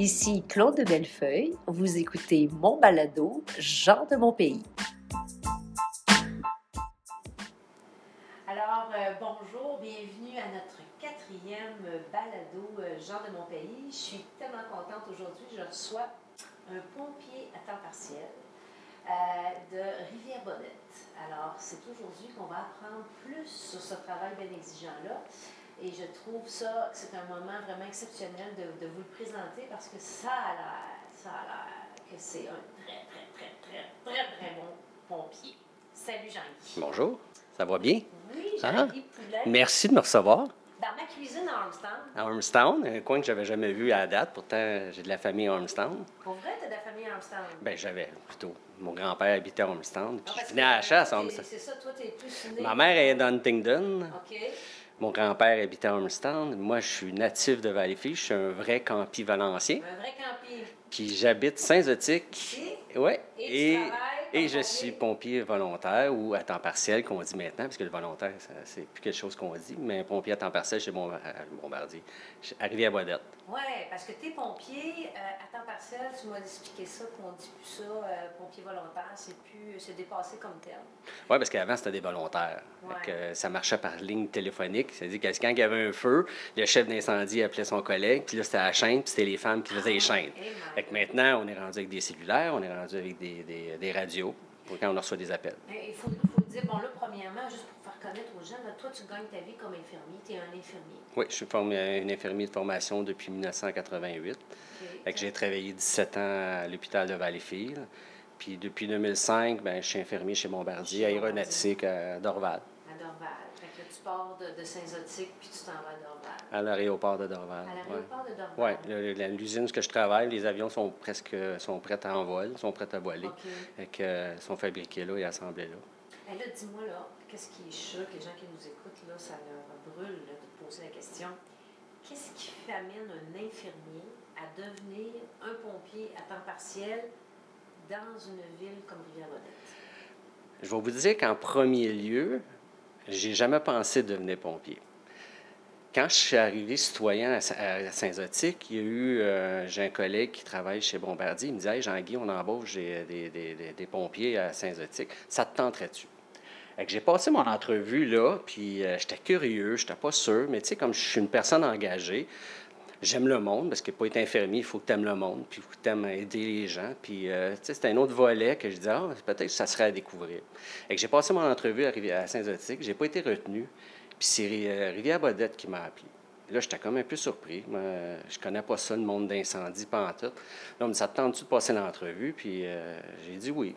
Ici Claude de Bellefeuille. Vous écoutez mon balado, Jean de mon pays. Alors, euh, bonjour, bienvenue à notre quatrième balado, euh, Jean de mon pays. Je suis tellement contente aujourd'hui. Je reçois un pompier à temps partiel euh, de Rivière-Bonnette. Alors, c'est aujourd'hui qu'on va apprendre plus sur ce travail bien exigeant-là. Et je trouve ça, c'est un moment vraiment exceptionnel de, de, vous le présenter parce que ça a l'air, ça a l'air que c'est un très, très, très, très, très, très bon pompier. Salut Jean-Guy. Bonjour, ça va bien? Oui, Jean-Guy Poulet. Merci de me recevoir. Dans ma cuisine à Armstown. À Armstown, un coin que j'avais jamais vu à la date. Pourtant, j'ai de la famille à Armstown. Pour vrai, tu as de la famille à Armstown? Ben j'avais plutôt. Mon grand-père habitait à Armstown. Puis Ah, je venais à la chasse à Armstown. c'est ça, toi, tu es plus né. Ma mère est d'Huntingdon. OK. Mon grand-père habitait à Armstown. Moi, je suis natif de Valleyfield. Je suis un vrai campi valencien. Un vrai campier. Puis j'habite Saint-Zotique. Ici. Oui. Et tu travailles comme et je suis pompier volontaire ou à temps partiel, qu'on dit maintenant, parce que le volontaire, c'est plus quelque chose qu'on dit, mais un pompier à temps partiel chez Bomb- à Bombardier, chez- à Rivière-Bodette. Oui, parce que tu es pompier euh, à temps partiel, tu m'as expliqué ça, qu'on dit plus ça, euh, pompier volontaire, c'est plus, c'est dépassé comme terme. Oui, parce qu'avant, c'était des volontaires. Ouais. Fait que, euh, ça marchait par ligne téléphonique. C'est-à-dire que quand il y avait un feu, le chef d'incendie appelait son collègue, puis là, c'était la chaîne, puis c'était les femmes qui faisaient les chaînes. Eh, Fait que maintenant, on est rendu avec des cellulaires, on est rendu avec des, des- des radios, pour quand on reçoit des appels. Il faut, faut dire, bon là, premièrement, juste pour faire connaître aux gens, là, toi, tu gagnes ta vie comme infirmier, tu es un infirmier. Oui, je suis formé, une infirmier de formation depuis 1988. OK? Fait que j'ai travaillé 17 ans à l'hôpital de Valleyfield. Puis depuis 2005, ben, je suis infirmier chez Bombardier, aéronautique à À Dorval. Tu pars de, de Saint-Zotique, puis tu t'en vas à Dorval. à l'aéroport de Dorval. À ouais. l'aéroport de Dorval. Oui, l'usine où je travaille, les avions sont presque sont prêts à envol, sont prêts à voler. OK. Fait que, euh, sont fabriqués là et assemblés là. Et là, dis-moi, là, qu'est-ce qui est choc, les gens qui nous écoutent, là, ça leur brûle là, de poser la question. Qu'est-ce qui amène un infirmier à devenir un pompier à temps partiel dans une ville comme Rivière-Bonnette? Je vais vous dire qu'en premier lieu, j'ai jamais pensé devenir pompier. Quand je suis arrivé citoyen à Sa- à Saint-Zotique, il y a eu, euh, j'ai un collègue qui travaille chez Bombardier, il me disait Jean-Guy, on embauche des, des- des- des- pompiers à Saint-Zotique. Ça te tenterait-tu? J'ai passé mon entrevue là, puis euh, j'étais curieux, j'étais pas sûr, mais tu sais, comme je suis une personne engagée, j'aime le monde, parce que pour être infirmier, il faut que tu aimes le monde, puis il faut que tu aimes aider les gens. Puis, euh, tu sais, c'est un autre volet que je disais, ah, peut-être que ça serait à découvrir. Que j'ai passé mon entrevue à, à Saint-Zotique, j'ai pas été retenu, puis c'est euh, Rivière-Bodette qui m'a appelé. Là, j'étais comme un peu surpris. Moi, je connais pas ça, le monde d'incendie, pas en tout. Là, dit, ça te tente-tu de passer l'entrevue? Puis euh, j'ai dit oui.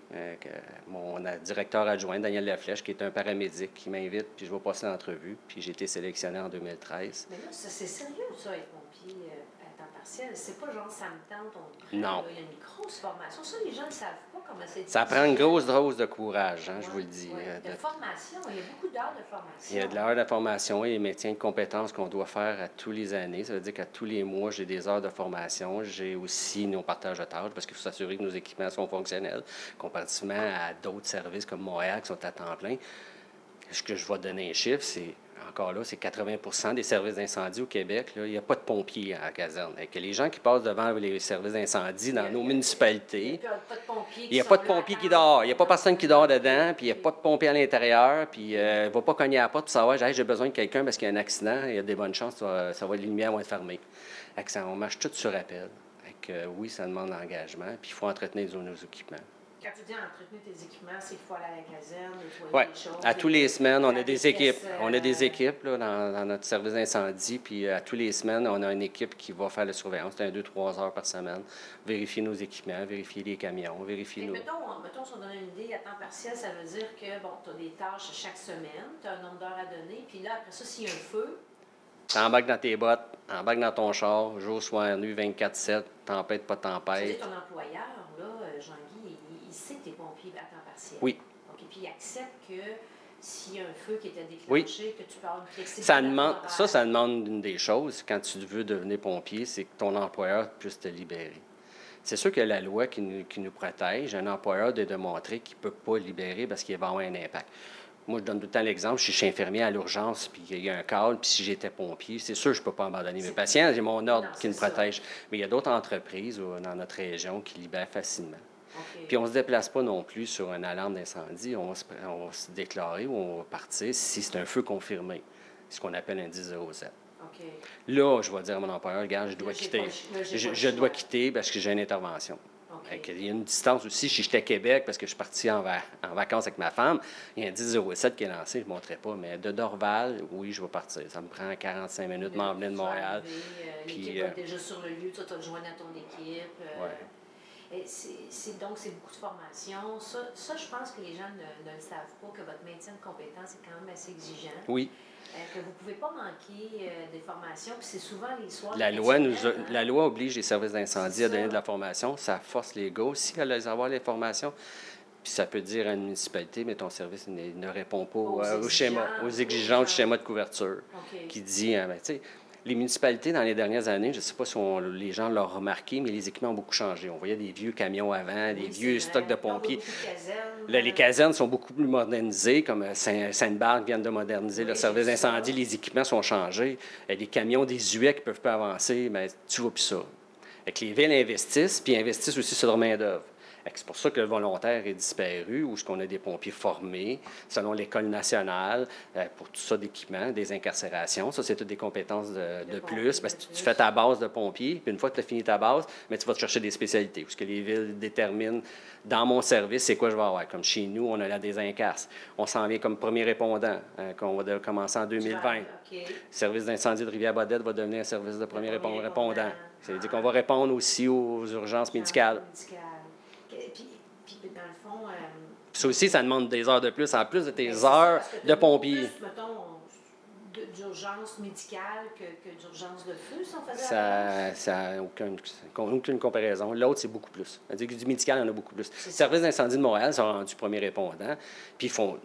Mon directeur adjoint, Daniel Laflèche, qui est un paramédic, qui m'invite, puis je vais passer l'entrevue. Puis j'ai été sélectionné en 2013. Mais là, c'est sérieux, ça, pompier euh, à temps partiel. C'est pas genre, ça me tente, on prend, Non. Il y a une grosse formation. Ça, les gens ne savent pas comment c'est. Ça prend une grosse dose de courage, hein, je vous le dis. Ouais, euh, De de- formation, il y a beaucoup d'heures de formation. Il y a de l'heure de formation et les maintien de compétences qu'on doit faire à tous les années. Ça veut dire qu'à tous les mois, j'ai des heures de formation. J'ai aussi nos partages de tâches parce qu'il faut s'assurer que nos équipements sont fonctionnels, comparativement à d'autres services comme Montréal qui sont à temps plein. Ce que je vais donner un chiffre, c'est encore là, c'est 80% des services d'incendie au Québec. là, il n'y a pas de pompiers à la caserne. Les gens qui passent devant les services d'incendie dans nos municipalités, pompiers. il n'y a pas de pompier qui dort. Il n'y a pas personne qui dort dedans, puis il n'y a pas de pompier à l'intérieur, puis euh, il ne va pas cogner à la porte pour savoir Hey, j'ai besoin de quelqu'un parce qu'il y a un accident, il y a des bonnes chances, ça va, ça va- les lumières vont être fermées. Ça, on marche tout sur appel. Que, euh, oui, ça demande l'engagement, puis il faut entretenir nos, nos équipements. Quand tu dis entretenir tes équipements, c'est qu'il faut aller à la caserne, nettoyer Oui, les choses. à tous les semaines, on a des équipes. On a des équipes là, dans, dans notre service d'incendie, puis euh, à tous les semaines, on a une équipe qui va faire la surveillance. C'est un 2-3 heures par semaine. Vérifier nos équipements, vérifier les camions, vérifier Et nos... mettons, mettons, si on donne une idée, à temps partiel, ça veut dire que bon, tu as des tâches chaque semaine, tu as un nombre d'heures à donner, puis là, après ça, s'il y a un feu, T'embarques dans tes bottes, embarques dans ton char, jour, soir, nuit, 24-7, tempête, pas tempête. ton employeur, là, euh, Jean-Guy, il, il sait que tu es pompier à temps partiel. Oui. OK, puis il accepte que s'il y a un feu qui était déclenché, Oui. que tu peux avoir une. Ça demande, ça, ça demande une des choses quand tu veux devenir pompier, c'est que ton employeur puisse te libérer. C'est sûr que la loi qui nous, qui nous protège, un employeur de démontrer qu'il ne peut pas libérer parce qu'il va avoir un impact. Moi, je donne tout le temps l'exemple. Je suis infirmier à l'urgence, puis il y a un cadre, puis si j'étais pompier, c'est sûr que je ne peux pas abandonner mes patients. J'ai mon ordre qui me protège. Mais il y a d'autres entreprises dans notre région qui libèrent facilement. Puis on ne se déplace pas non plus sur une alarme d'incendie. On va, se, déclarer ou on va partir si c'est un feu confirmé, ce qu'on appelle un 1007. Là, je vais dire à mon employeur, regarde, je dois quitter. je, dois quitter parce que j'ai une intervention. Il y a une distance aussi. Si j'étais à Québec, parce que je suis parti en, vacances avec ma femme, il y a un 1007 qui est lancé, je ne montrerai pas. Mais de Dorval, oui, je vais partir. Ça me prend 45 minutes de m'emmener de Montréal. Euh, L'équipe euh, déjà sur le lieu, toi, tu as à ton équipe. Euh, c'est, donc, c'est beaucoup de formation. Ça, ça, je pense que les gens ne, ne, le savent pas, que votre maintien de compétences est quand même assez exigeant. Oui. Euh, que vous ne pouvez pas manquer euh, des formations, puis c'est souvent les soirs. La loi, nous la loi oblige les services d'incendie à donner de la formation. Ça force les gars aussi à les avoir les formations. Puis ça peut dire à une municipalité, mais ton service ne, répond pas aux, schéma, aux exigences du schéma de couverture, qui dit, hein, ben, tu sais, les municipalités, dans les dernières années, je ne sais pas si les gens l'ont remarqué, mais les équipements ont beaucoup changé. On voyait des vieux camions avant, des vieux stocks de pompiers. les casernes sont beaucoup plus modernisées, comme euh, Sainte-Barbe vient de moderniser le service d'incendie. Les équipements sont changés. Les camions désuets qui ne peuvent pas avancer, mais tu vois plus ça. Les villes investissent, puis investissent aussi sur leur main-d'œuvre. C'est pour ça que le volontaire est disparu, ou ce qu'on a des pompiers formés, selon l'École nationale, euh, pour tout ça d'équipement, des incarcérations. Ça, c'est toutes des compétences de, plus. Parce que tu fais ta base de pompier, puis une fois que tu as fini ta base, mais tu vas te chercher des spécialités. Parce que les villes déterminent, dans mon service, c'est quoi je vais avoir. Comme chez nous, on a la désincarce. On s'en vient comme premier répondant, hein, qu'on va commencer en 2020. Le service d'incendie de Rivière-Bodette va devenir un service de premier, répondant. C'est-à-dire qu'on va répondre aussi aux urgences médicales dans le fond. Euh, ça aussi, ça demande des heures de plus, en plus de tes ben, heures de pompier. Plus, mettons, d'urgence médicale que, que d'urgence de feu, si on faisait Ça n'a aucune, aucune comparaison. L'autre, c'est beaucoup plus. C'est-à-dire que du médical, il y en a beaucoup plus. Les services d'incendie de Montréal sont rendus premiers répondants, puis ils font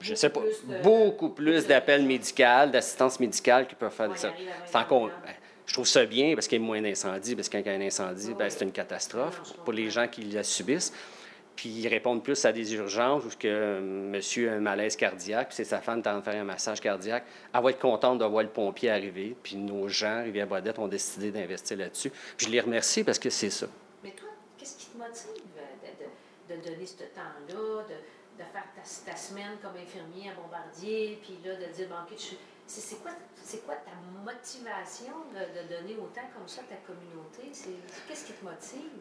je ne sais pas, beaucoup plus d'appels médicaux, d'assistance médicale qui peuvent faire des C'est encore. Je trouve ça bien parce qu'il y a moins d'incendies, parce qu'il y a un incendie, ben, c'est une catastrophe pour les gens qui la subissent. Puis ils répondent plus à des urgences ou que euh, monsieur a un malaise cardiaque, puis c'est sa femme qui est en train de faire un massage cardiaque. Elle va être contente de voir le pompier arriver. Puis nos gens, Rivière-Bodette, ont décidé d'investir là-dessus. Puis je les remercie parce que c'est ça. Mais toi, qu'est-ce qui te motive de, de, donner ce temps-là, de, de, faire ta, ta, semaine comme infirmier à Bombardier, puis là, de dire, bon, OK, je suis c'est quoi, quoi, ta motivation de, donner autant comme ça à ta communauté? Qu'est-ce qui te motive?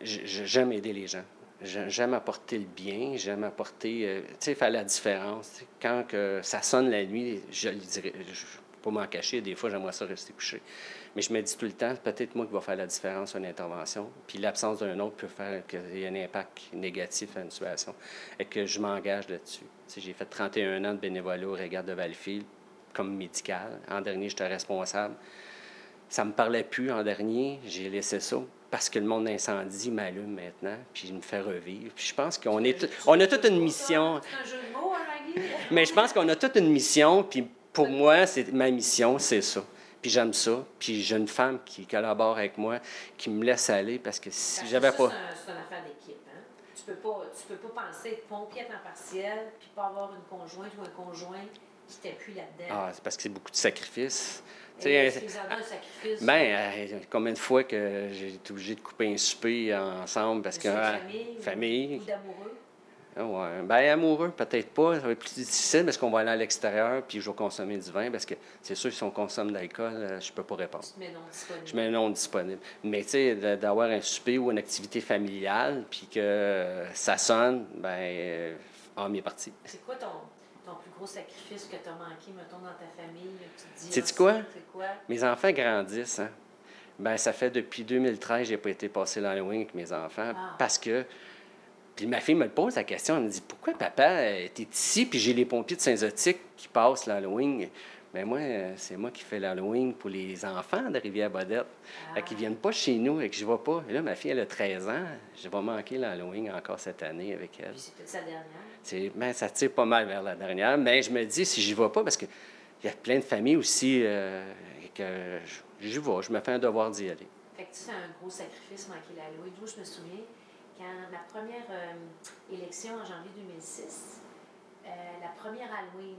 J'aime aider les gens. J'aime apporter le bien, j'aime apporter, euh, tu sais, faire la différence. Quand que ça sonne la nuit, je le dirais, je pas m'en cacher, des fois j'aimerais ça rester couché. Mais je me dis tout le temps, peut-être moi qui va faire la différence une intervention, puis l'absence d'un autre peut faire qu'il y ait un impact négatif à une situation, et que je m'engage là-dessus. J'ai fait 31 ans de bénévolat au regard de Valfield, comme médical. En dernier, j'étais responsable. Ça me parlait plus en dernier. J'ai laissé ça parce que le monde d'incendie m'allume maintenant, puis il me fait revivre. Puis je pense qu'on est, on a toute une mission. C'est un jeu de mots, hein, Mais je pense qu'on a toute une mission, puis pour moi, c'est ma mission, c'est ça. Puis j'aime ça. Puis j'ai une femme qui collabore avec moi, qui me laisse aller parce que si j'avais pas. C'est une affaire d'équipe. Hein? Tu peux pas, tu peux pas penser être pompier en partiel, puis pas avoir une conjointe ou un conjoint là-dedans. Ah, c'est parce que c'est beaucoup de sacrifices. Euh, sacrifice? Ben, euh, combien de fois que j'ai été obligé de couper un souper ensemble parce que. famille. famille. Ou d'amoureux? Ah ouais. Ben, amoureux, peut-être pas. Ça va être plus difficile parce qu'on va aller à l'extérieur puis je vais consommer du vin parce que c'est sûr, si on consomme de l'alcool, euh, je peux pas répondre. Tu mets non disponible. Je mets non disponible. Mais tu sais, d'avoir un souper ou une activité familiale puis que ça sonne, ben, ah, est parti. C'est quoi ton, ton plus gros sacrifice que tu as manqué, mettons, dans ta famille? Tu sais quoi? quoi? Mes enfants grandissent. Hein? Ben, ça fait depuis 2013 je n'ai pas été passé l'Halloween avec mes enfants ah. parce que. Puis ma fille me pose la question, elle me dit Pourquoi papa est ici, puis j'ai les pompiers de Saint-Zotique qui passent l'Halloween? Mais ben, moi, c'est moi qui fais l'Halloween pour les enfants de Rivière-Bodette. Ah. Qui ne viennent pas chez nous et que je ne vois pas. Et là, ma fille, elle a 13 ans. Je vais manquer l'Halloween encore cette année avec elle. Puis c'est sa dernière. Ben, ça tire pas mal vers la dernière, mais je me dis, si j'y vais pas, parce qu'il y a plein de familles aussi euh, que j'y vais, je me fais un devoir d'y aller. Fait que tu fais un gros sacrifice manquer la loi. je me souviens, quand ma première euh, élection en janvier 2006, euh, la première Halloween,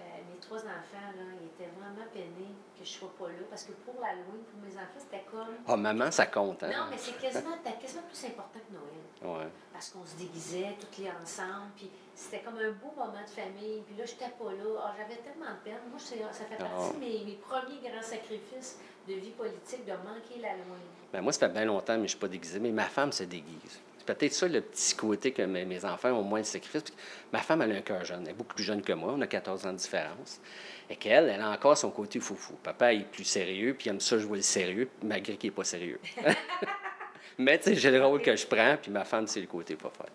euh, mes trois enfants, là, ils étaient vraiment peinés que je ne sois pas là. Parce que pour l'Halloween, pour mes enfants, c'était comme. Oh, maman, ça compte, hein? Non, mais c'est quasiment, quasiment plus important que Noël. Ouais. Parce qu'on se déguisait toutes les ensemble. Puis c'était comme un beau moment de famille. Puis là, je n'étais pas là. Oh, J'avais tellement de peine. Moi, ça fait partie ah. de mes, mes, premiers grands sacrifices de vie politique, de manquer l'Halloween. Ben, moi, ça fait bien longtemps, mais je ne suis pas déguisée. Mais ma femme se déguise. C'est peut-être ça le petit côté que mes, enfants ont moins de sacrifices. Ma femme, elle a un cœur jeune. Elle est beaucoup plus jeune que moi. On a 14 ans de différence. Et qu'elle, elle a encore son côté foufou. Papa est plus sérieux, puis il aime ça jouer le sérieux, malgré qu'il n'est pas sérieux. Mais tu sais, j'ai le rôle que je prends, puis ma femme, c'est le côté pas fort.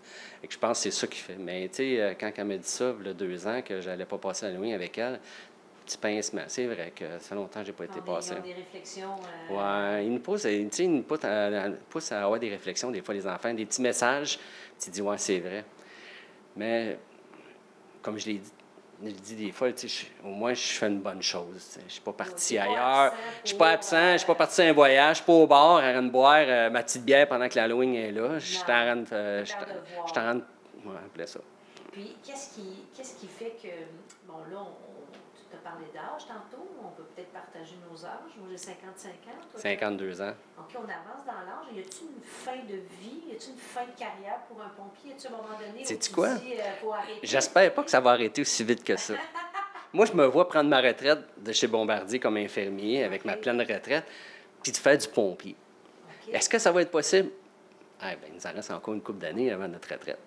Et que je pense que c'est ça qui fait. Mais tu sais, euh, quand elle m'a dit ça, il y a deux ans, que j'allais pas passer la nuit avec elle, petit pincement. C'est vrai que ça fait longtemps que je n'ai pas été passé. des réflexions. Euh... Oui, ils nous poussent, ils nous poussent à, avoir des réflexions, des fois, les enfants, des petits messages. Tu dis, ouais, c'est vrai. Mais, comme je l'ai dit, je dis des fois, au moins, je fais une bonne chose. Je ne suis pas parti ailleurs. Je ne suis pas absent. Je ne suis pas parti à un voyage. Je ne suis pas au bar train de boire euh, ma petite bière pendant que l'Halloween est là. Je suis en train de. Euh, je suis en train de. Ouais, ça. Puis, qu'est-ce qui, qu'est-ce qui fait que. Bon, là, on, parler d'âge tantôt. On peut peut-être partager nos âges. Moi, j'ai 55 ans. 52 ans. OK, on avance dans l'âge. Y a-t-il une fin de vie? Y a-t-il une fin de carrière pour un pompier? Y a-t-il un moment donné où tu quoi? Euh, J'espère pas que ça va arrêter aussi vite que ça. Moi, je me vois prendre ma retraite de chez Bombardier comme infirmier avec ma pleine retraite, puis de faire du pompier. Est-ce que ça va être possible? Eh bien, il nous en reste encore une couple d'années avant notre retraite.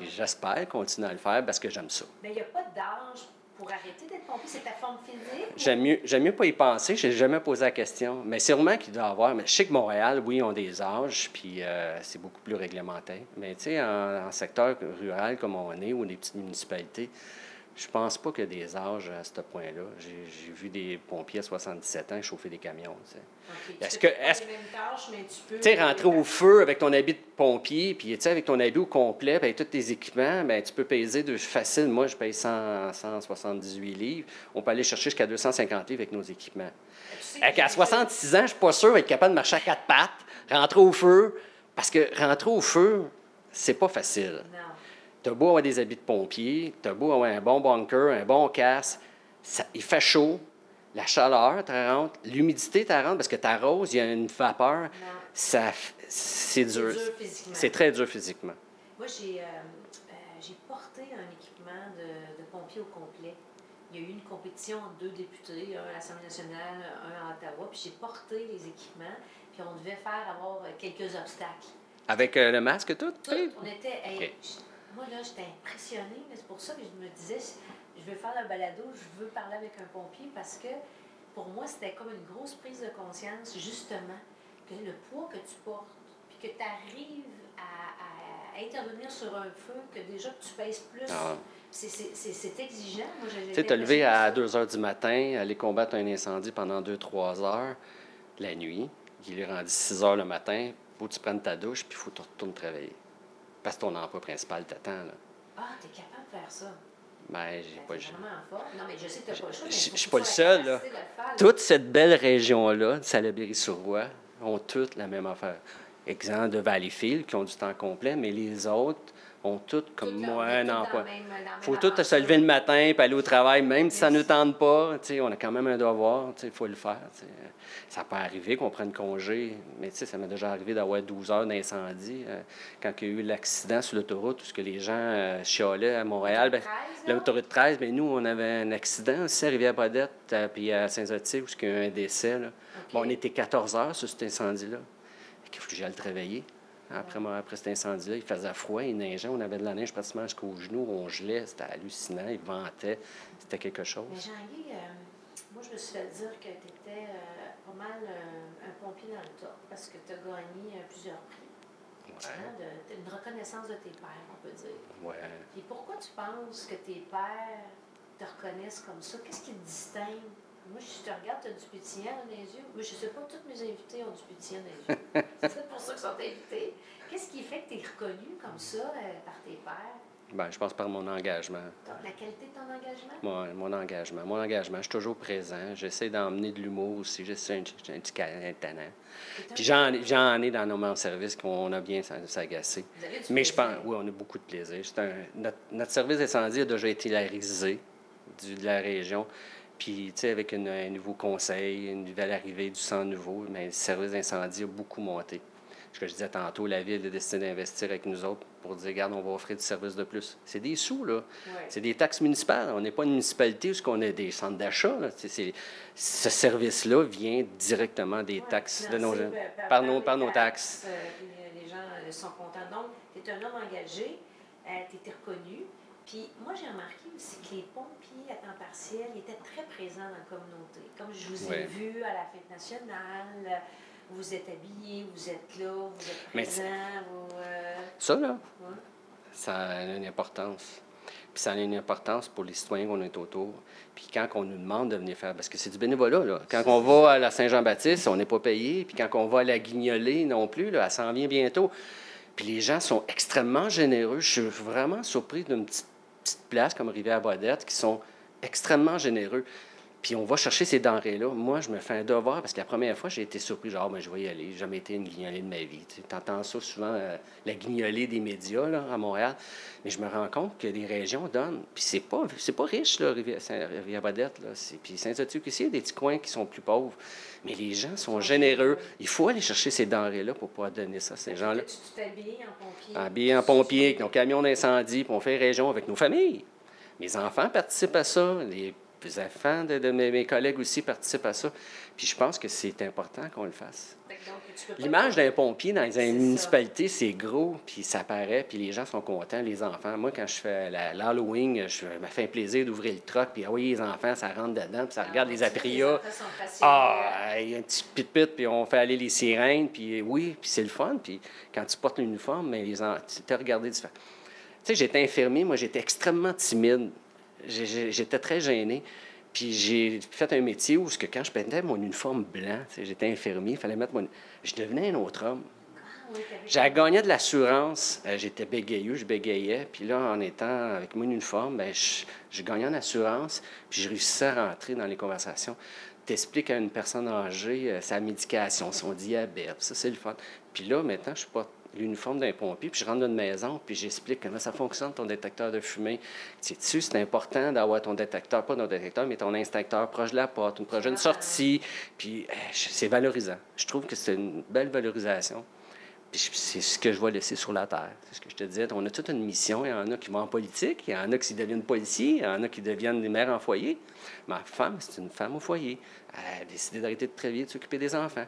J'espère continuer à le faire parce que j'aime ça. Mais il n'y a pas d'âge pour arrêter d'être pompier? C'est ta forme physique? J'aime mieux, j'aime mieux pas y penser. Je n'ai jamais posé la question. Mais sûrement qu'il doit y avoir. Mais je sais que Montréal, oui, ont des âges, puis euh, c'est beaucoup plus réglementé. Mais tu sais, en, en, secteur rural comme on est, ou des petites municipalités, je pense pas qu'il y a des âges à ce point-là. J'ai vu des pompiers à 77 ans chauffer des camions. Est-ce que. Est tu sais, rentrer au feu avec ton habit de pompier, puis avec ton habit au complet, avec tous tes équipements, ben, tu peux peser de facile. Moi, je paye 100, 178 livres. On peut aller chercher jusqu'à 250 livres avec nos équipements. À 66 ans, je ne suis pas sûr d'être capable de marcher à quatre pattes, rentrer au feu, parce que rentrer au feu, c'est pas facile. Non. Tu as beau avoir des habits de pompier, tu as beau avoir un bon bunker, un bon casque, il fait chaud, la chaleur tu rentre, l'humidité tu rentre parce que tu arroses, il y a une vapeur. Ça, c'est dur. C'est très dur physiquement. Moi, j'ai, euh, euh, j'ai porté un équipement de, de, pompier au complet. Il y a eu une compétition entre deux députés, un à l'Assemblée nationale, un à Ottawa, puis j'ai porté les équipements, puis on devait faire avoir quelques obstacles. Avec euh, le masque, tout? tout on était. Moi, là, j'étais impressionnée, mais c'est pour ça que je me disais, je veux faire un balado, je veux parler avec un pompier parce que pour moi, c'était comme une grosse prise de conscience, justement, que le poids que tu portes, puis que tu arrives à, intervenir sur un feu, que déjà tu pèses plus. Ah. C'est exigeant. Tu sais, te lever à 2 heures du matin, aller combattre un incendie pendant 2-3 heures la nuit, il est rendu 6 heures le matin, faut que tu prennes ta douche, puis il faut que tu retournes travailler. Parce que ton emploi principal t'attend. Là. Ah, t'es capable de faire ça. Ben, j'ai ben, pas. Non, mais je sais que t'as pas le choix. Je suis pas le seul, là. Toute cette belle région-là, de Salaberry-sur-Roi, ont toutes la même affaire. Exemple de Valleyfield, qui ont du temps complet, mais les autres ont toutes, comme moi, un emploi. Il faut tout se lever le matin et aller au travail, même si ça ne tente pas. On a quand même un devoir, il faut le faire. Ça peut arriver qu'on prenne congé, mais ça m'est déjà arrivé d'avoir 12 heures d'incendie. Euh, quand il y a eu l'accident sur l'autoroute, où ce que les gens euh, chialaient à Montréal, ben, l'autoroute 13, mais nous, on avait un accident aussi à Rivière-Brodette, euh, puis à Saint-Zotier, où il y a eu un décès. Bon, on était 14 heures sur cet incendie-là. Il faut que j'aille travailler. Après, après cet incendie-là, il faisait froid, il neigeait, on avait de la neige pratiquement jusqu'au genou, on gelait, c'était hallucinant, il ventait, c'était quelque chose. Mais Jean-Guy, euh, moi, je me suis fait dire que tu étais euh, pas mal euh, un pompier dans le top parce que tu as gagné plusieurs prix. Ouais. Hein, de, une reconnaissance de tes pères, on peut dire. Ouais. Et pourquoi tu penses que tes pères te reconnaissent comme ça? Qu'est-ce qui te distingue moi, je te regarde, tu as du pétillant dans les yeux. Mais je ne sais pas, tous mes invités ont du pétillant dans les yeux. c'est pour ça qu'ils sont invités. Qu'est-ce qui fait que tu es reconnu comme ça euh, par tes pères? Ben, je pense par mon engagement. Donc, la qualité de ton engagement? Mon, mon engagement. Mon engagement, je suis toujours présent. J'essaie d'emmener de l'humour aussi. J'essaie un, un petit talent. Puis j'en, ai dans nos membres service qu'on a bien s'a- s'agacer. Vous avez du Mais je pense, oui, on a beaucoup de plaisir. Un- notre, notre service d'incendie a déjà été larisé du- de la région. Puis, tu sais, avec une- un nouveau conseil, une nouvelle arrivée du sang nouveau, mais le service d'incendie a beaucoup monté. Ce que je disais tantôt, la ville a décidé d'investir avec nous autres pour dire, regarde, on va offrir du service de plus. C'est des sous, là. Ouais. C'est des taxes municipales. On n'est pas une municipalité où on a des centres d'achat. Ce service-là vient directement des Ouais, taxes de nos gens. par- Par nos, par nos taxes. euh, euh, les gens euh, sont contents. Donc, tu es un homme engagé, tu étais reconnu. Puis moi, j'ai remarqué aussi que les pompiers à temps partiel étaient très présents dans la communauté. Comme je vous ai vu à la fête nationale, vous êtes habillés, vous êtes là, vous êtes présents. Vous, euh, Ça, là, ça a une importance. Puis ça a une importance pour les citoyens qu'on est autour. Puis quand on nous demande de venir faire, parce que c'est du bénévolat, là. Quand on va à la Saint-Jean-Baptiste, on n'est pas payé. Puis quand on va à la Guignolée non plus, là, elle s'en vient bientôt. Puis les gens sont extrêmement généreux. Je suis vraiment surpris d'une petite, petite place comme Rivière-Bodette qui sont extrêmement généreux. Puis on va chercher ces denrées-là. Moi, je me fais un devoir parce que la première fois, j'ai été surpris, genre, ben, je vais y aller. J'ai jamais été une guignolée de ma vie. Tu entends ça souvent, euh, la guignolée des médias là, à Montréal. Mais je me rends compte que les régions donnent. Puis c'est pas, c'est pas riche, là, Rivière- Saint- Rivière-Bodette. Là. C'est- Puis Saint-Zotique aussi, il y a des petits coins qui sont plus pauvres. Mais les gens sont généreux. Il faut aller chercher ces denrées-là pour pouvoir donner ça à ces gens-là. Tu t'es habillé en pompier. Habillés en pompier, avec nos camions d'incendie, puis on fait région avec nos familles. Mes enfants participent à ça, les enfants de, de mes, mes collègues aussi participent à ça. Puis je pense que c'est important qu'on le fasse. L'image d'un pompier dans une municipalité, c'est gros, puis ça paraît, puis les gens sont contents, les enfants. Moi, quand je fais l'Halloween, je me fais un plaisir d'ouvrir le truck, puis ah oui, les enfants, ça rentre dedans, puis ça regarde Ah, les tu sais, apria. enfants sont passionnés. Ah, il y a un petit pit-pit, puis on fait aller les sirènes, puis oui, puis c'est le fun. Puis quand tu portes l'uniforme, mais les en... tu t'es regardé différent. Tu sais, j'étais infirmier, moi, j'étais extrêmement timide. J'étais très gêné. Puis j'ai fait un métier où, que quand je mettais mon uniforme blanc, j'étais infirmier, il fallait mettre mon... Je devenais un autre homme. Ah, J'ai gagné de l'assurance. Euh, J'étais bégayeux, je bégayais. Puis là, en étant avec mon uniforme, ben, je, je gagnais en assurance. Puis je réussissais à rentrer dans les conversations. T'expliques à une personne âgée euh, sa médication, son diabète. Ça, c'est le fun. Puis là, maintenant, je porte l'uniforme d'un pompier, puis je rentre dans une maison, puis j'explique comment ça fonctionne, ton détecteur de fumée. Tu sais, c'est important d'avoir ton détecteur, pas ton détecteur, mais ton instincteur proche de la porte, une prochaine sortie. Puis euh, c'est valorisant. Je trouve que c'est une belle valorisation. Puis c'est ce que je vais laisser sur la terre. C'est ce que je te disais. On a toute une mission. Il y en a qui vont en politique, il y en a qui deviennent policiers, il y en a qui deviennent des mères en foyer. Ma femme, c'est une femme au foyer. Elle a décidé d'arrêter de travailler, de s'occuper des enfants.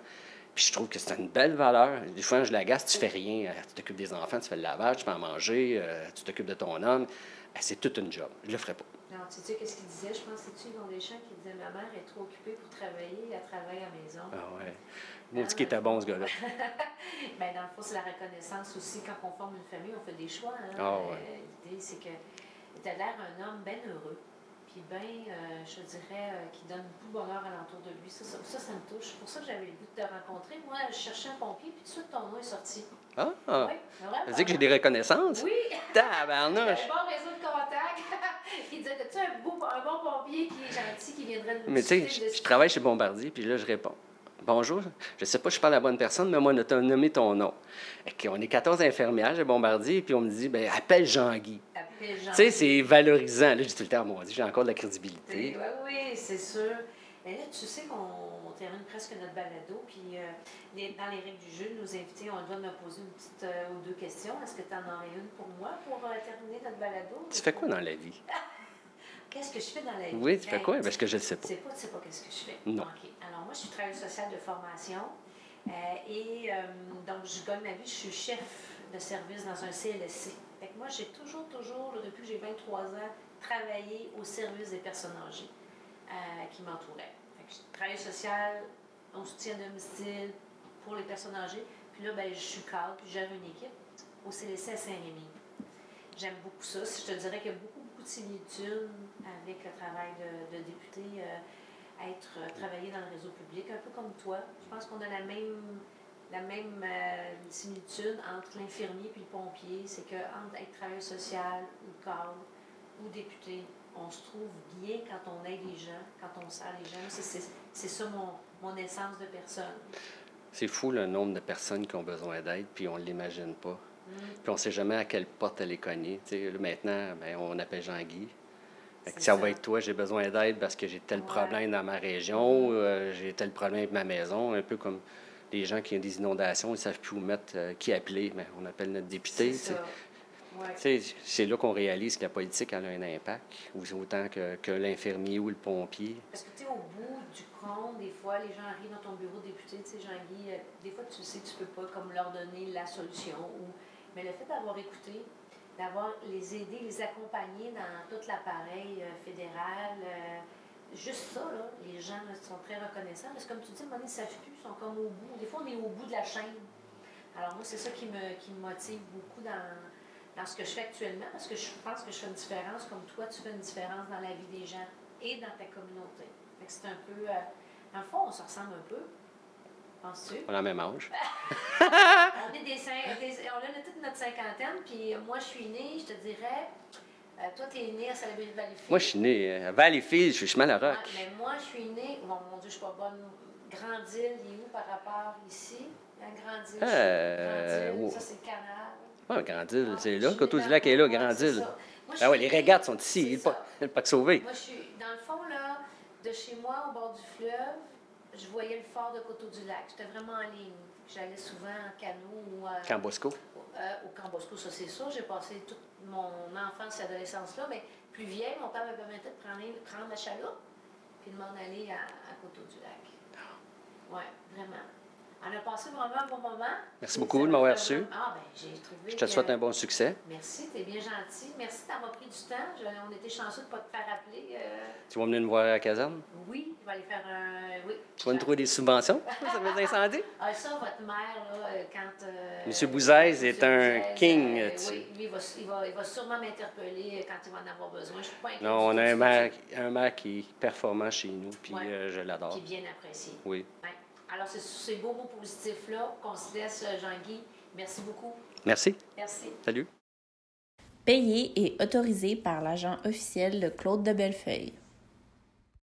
Puis je trouve que c'est une belle valeur. Des fois, je l'agace, tu fais rien. Euh, Tu t'occupes des enfants, tu fais le lavage, tu fais à manger, euh, tu t'occupes de ton homme. Euh, C'est toute une job. Je le ferai pas. Non, tu sais qu'est-ce qu'il disait? Je pense que c'est-tu Yvon Deschamps qui disait Ma mère est trop occupée pour travailler, elle travaille à la maison. Ah ouais. Mon petit qui était bon, ce gars-là. Ben, dans le fond, c'est la reconnaissance aussi. Quand on forme une famille, on fait des choix. hein. Ah ouais. Euh, L'idée, c'est que tu as l'air un homme bien heureux, puis bien, euh, je dirais, euh, qui donne beaucoup de bonheur alentour de lui. Ça, ça, ça, ça me touche. C'est pour ça que j'avais le goût de te rencontrer. Moi, je cherchais un pompier, puis tout de suite, ton nom est sorti. Ah! Oui, vraiment. Ça veut dire que j'ai des reconnaissances? Oui! Tabarnouche! Un bon réseau de contacts. Il disait, as-tu un, beau- un bon pompier qui est gentil, qui viendrait nous Mais tu sais, je travaille chez Bombardier, puis là, je réponds. Bonjour, je sais pas si je parle à la bonne personne, mais moi, on a nommé ton nom. Et on est 14 infirmières chez Bombardier, puis on me dit, ben appelle Jean-Guy. Appelle Jean. Tu sais, c'est valorisant. Là, je dis tout le temps, mon Dieu, j'ai encore de la Oui, crédibilité. oui, c'est sûr. Mais là, tu sais qu'on termine presque notre balado, puis euh, les- dans les règles du jeu, nos invités, on doit me poser une petite euh, ou deux questions. Est-ce que tu en aurais une pour moi pour euh, terminer notre balado? Tu fais quoi dans la vie? Qu'est-ce que je fais dans la vie? Oui, tu fais Ben, quoi? Parce que je le sais Tu pas. sais pas, tu sais pas qu'est-ce que je fais. Non. Alors, moi, je suis travailleuse sociale de formation. euh, et euh, donc, je gagne ma vie. Je suis chef de service dans un CLSC. Fait que moi, j'ai toujours, toujours, là, depuis que j'ai 23 ans, travaillé au service des personnes âgées euh, qui m'entouraient. Fait que je sociale, on soutien domicile pour les personnes âgées. Puis là, ben, je suis cadre, puis gère une équipe au CLSC à Saint-Rémy. J'aime beaucoup ça. Je te dirais qu'il y a beaucoup, similitudes avec le travail de, député, euh, être euh, travailler dans le réseau public, un peu comme toi. Je pense qu'on a la même, la même euh, similitude entre l'infirmier et le pompier, c'est que entre être travailleur social ou cadre ou député, on se trouve bien quand on aide les gens, quand on sert les gens. C'est ça mon, mon essence de personne. C'est fou le nombre de personnes qui ont besoin d'aide, puis on ne l'imagine pas. Puis on ne sait jamais à quelle porte elle est cognée. maintenant, ben, on appelle Jean-Guy. Ça, va être toi, j'ai besoin d'aide parce que j'ai tel problème dans ma région, euh, j'ai tel problème avec ma maison, un peu comme les gens qui ont des inondations, ils ne savent plus où mettre, euh, qui appeler, mais on appelle notre député. C'est là qu'on réalise que la politique a un impact, autant que, que l'infirmier ou le pompier. Parce que, tu sais, au bout du compte, des fois, les gens arrivent dans ton bureau de député, tu sais, Jean-Guy, euh, des fois, tu sais que tu ne peux pas comme leur donner la solution. Ou... Mais le fait d'avoir écouté, d'avoir les aider, les accompagner dans tout l'appareil euh, fédéral, euh, juste ça, là, les gens sont très reconnaissants. Parce que comme tu dis, ils ne savent plus, ils sont comme au bout. Des fois, on est au bout de la chaîne. Alors moi, c'est ça qui me, qui me motive beaucoup dans dans ce que je fais actuellement, parce que je pense que je fais une différence, comme toi, tu fais une différence dans la vie des gens et dans ta communauté. C'est un peu. Euh, en fond, on se ressemble un peu. Penses-tu? On a le même âge. on, est des, on a toute notre cinquantaine, puis moi, je suis née, je te dirais. Euh, toi, tu es née à Salaberry Valleyfield. Moi, je suis née à Valleyfield, je suis chemin à Rock. mais moi, je suis née. Bon, mon Dieu, je suis pas bonne. Grande-Île, il est où par rapport ici? Grande-Île. Euh, ça, c'est le canal. Oui, Grandille, ah, c'est là. Coteau-du-Lac est là, Grandille. Ah oui, les régates sont ici. Il n'est pas, que sauvé. Moi, je suis, dans le fond, là, de chez moi, au bord du fleuve, je voyais le fort de Coteau-du-Lac. J'étais vraiment en ligne. J'allais souvent en canot ou. Euh, Cambosco. Euh, au Cambosco, ça, c'est sûr. J'ai passé toute mon enfance et adolescence là, mais plus vieille, mon père me permettait de prendre, prendre la chaloupe puis de m'en aller à, à Coteau-du-Lac. Oui, vraiment. On a passé vraiment un bon moment. Merci beaucoup de m'avoir reçu. Ah, ben, j'ai trouvé. Je te souhaite un bon succès. Merci, tu es bien gentil. Merci d'avoir pris du temps. on était chanceux de ne pas te faire appeler. Euh. Tu vas venir nous voir à la caserne? Oui, je vais aller faire un. Oui. Tu vas nous trouver des subventions? Ça va incendies? Ah, ça, votre mère, là, euh, quand. Euh, Monsieur Bouzès est un king. oui, lui, il va, il va, il va sûrement m'interpeller quand il va en avoir besoin. Je suis pas Non, on a un maire, un maire qui est performant chez nous, puis je l'adore. Qui est bien apprécié. Oui. Alors, c'est sur ces beaux mots positifs-là qu'on se laisse, Jean-Guy. Merci beaucoup. Merci. Merci. Salut. Payé et autorisé par l'agent officiel de Claude de Bellefeuille.